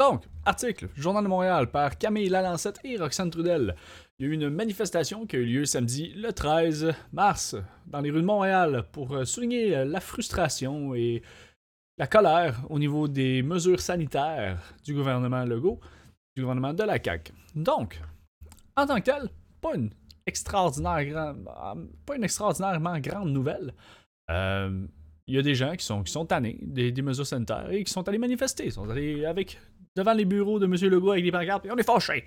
Donc, article, Journal de Montréal par Camille Lalancette et Roxane Trudel. Il y a eu une manifestation qui a eu lieu samedi le 13 mars dans les rues de Montréal pour euh, souligner la frustration et la colère au niveau des mesures sanitaires du gouvernement Legault, du gouvernement de la CAQ. Donc, en tant que tel, pas une extraordinaire pas une extraordinairement grande nouvelle. Euh, il y a des gens qui sont, qui sont tannés des, des, mesures sanitaires et qui sont allés manifester. Ils sont allés avec devant les bureaux de M. Legault avec des pancartes, et on est fâchés.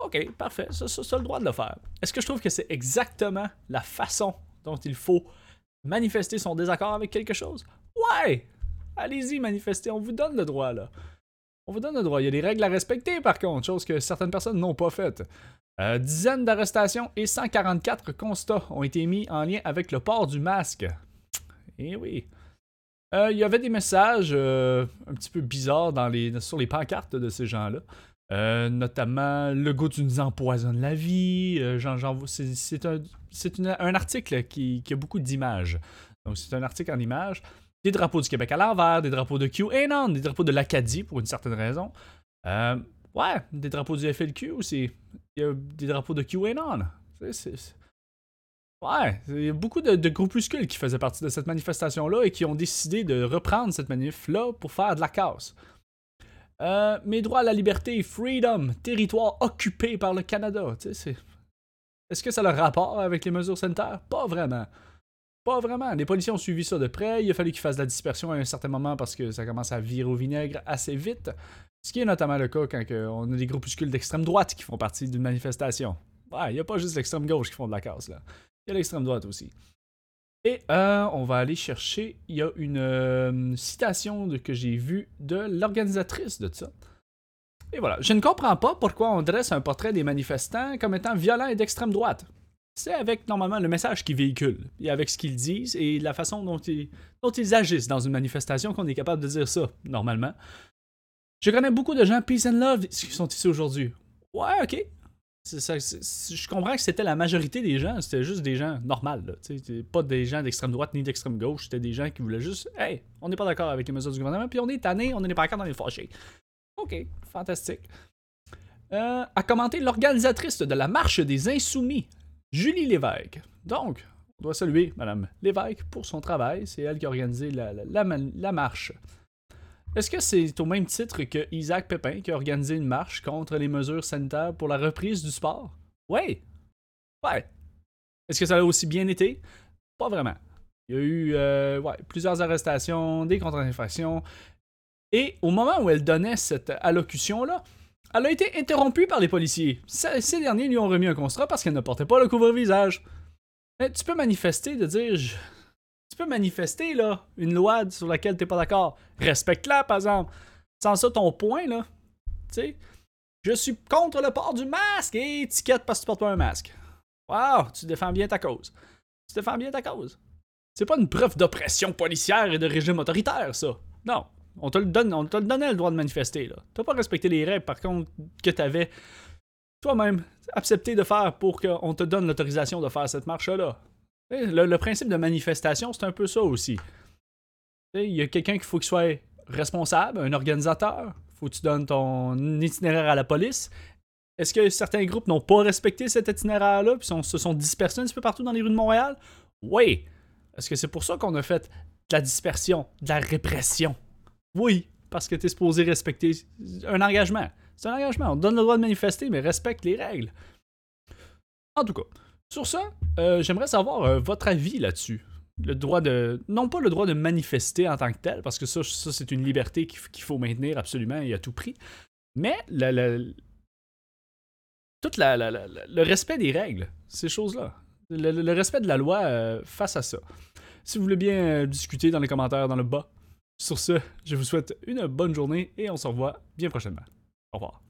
OK, parfait, ça, ça, ça, le droit de le faire. Est-ce que je trouve que c'est exactement la façon dont il faut manifester son désaccord avec quelque chose? Ouais! Allez-y, manifestez, on vous donne le droit, là. On vous donne le droit. Il y a des règles à respecter, par contre, chose que certaines personnes n'ont pas faites. Euh, dizaines d'arrestations et 144 constats ont été mis en lien avec le port du masque. Eh oui. Euh, il y avait des messages euh, un petit peu bizarres sur les pancartes de ces gens-là. Euh, notamment, le goût tu nous empoisonnes la vie. c'est un, un, article qui, a beaucoup d'images. Donc, c'est un article en images. Des drapeaux du Québec à l'envers, des drapeaux de QAnon, des drapeaux de l'Acadie pour une certaine raison. ouais, des drapeaux du FLQ aussi. Il y a des drapeaux de QAnon. C'est Ouais, il y a beaucoup de, groupuscules qui faisaient partie de cette manifestation-là et qui ont décidé de reprendre cette manif-là pour faire de la casse. Euh, mes droits à la liberté, freedom, territoire occupé par le Canada. Est-ce que ça a le rapport avec les mesures sanitaires? Pas vraiment. Pas vraiment. Les policiers ont suivi ça de près. Il a fallu qu'ils fassent de la dispersion à un certain moment parce que ça commence à virer au vinaigre assez vite. Ce qui est notamment le cas quand on a des groupuscules d'extrême droite qui font partie d'une manifestation. Ouais, il n'y a pas juste l'extrême gauche qui font de la casse, là. L'extrême droite aussi. Et euh, on va aller chercher, il y a une euh, citation que j'ai vue de l'organisatrice de ça. Et voilà, je ne comprends pas pourquoi on dresse un portrait des manifestants comme étant violents et d'extrême droite. C'est avec normalement le message qu'ils véhiculent, et avec ce qu'ils disent et la façon dont ils, dont ils agissent dans une manifestation qu'on est capable de dire ça, normalement. Je connais beaucoup de gens peace and love qui sont ici aujourd'hui. Ouais, ok, je comprends que c'était la majorité des gens, c'était juste des gens normaux. Pas des gens d'extrême droite ni d'extrême gauche, c'était des gens qui voulaient juste Hey, on n'est pas d'accord avec les mesures du gouvernement, puis on est tanné, on n'est pas dans les fâchés. Ok, fantastique. Euh, a commenté l'organisatrice de la marche des Insoumis, Julie Lévesque. Donc, on doit saluer Madame Lévesque pour son travail, c'est elle qui a organisé la marche. Est-ce que c'est au même titre que Isaac Pépin qui a organisé une marche contre les mesures sanitaires pour la reprise du sport? Oui. Ouais. Est-ce que ça a aussi bien été? Pas vraiment. Il y a eu euh, plusieurs arrestations, des contre-infractions. Et au moment où elle donnait cette allocution-là, elle a été interrompue par les policiers. Ces derniers lui ont remis un constat parce qu'elle ne portait pas le couvre-visage. Tu peux manifester de dire peux manifester là, une loi sur laquelle tu n'es pas d'accord. Respecte-la, par exemple. Sans ça, ton point, là, tu sais, je suis contre le port du masque et étiquette parce que tu portes pas un masque. Wow, tu défends bien ta cause. Tu défends bien ta cause. C'est pas une preuve d'oppression policière et de régime autoritaire, ça. Non. On te le donne, on te le donnait le droit de manifester, là. T'as pas respecté les règles, par contre, que t'avais toi-même accepté de faire pour qu'on te donne l'autorisation de faire cette marche-là. Le, principe de manifestation, c'est un peu ça aussi. Il y a quelqu'un qu'il faut qu'il soit responsable, un organisateur. Faut que tu donnes ton itinéraire à la police. Est-ce que certains groupes n'ont pas respecté cet itinéraire-là puis se sont dispersés un petit peu partout dans les rues de Montréal? Oui. Est-ce que c'est pour ça qu'on a fait de la dispersion, de la répression? Oui, parce que tu es supposé respecter un engagement. C'est un engagement. On donne le droit de manifester, mais respecte les règles. En tout cas, sur ça, euh, j'aimerais savoir euh, votre avis là-dessus. Le droit de. Non pas le droit de manifester en tant que tel, parce que ça, c'est une liberté qu'il faut maintenir absolument et à tout prix. Mais tout le respect des règles, ces choses-là. Le, respect de la loi euh, face à ça. Si vous voulez bien discuter dans les commentaires dans le bas. Sur ce, je vous souhaite une bonne journée et on se revoit bien prochainement. Au revoir.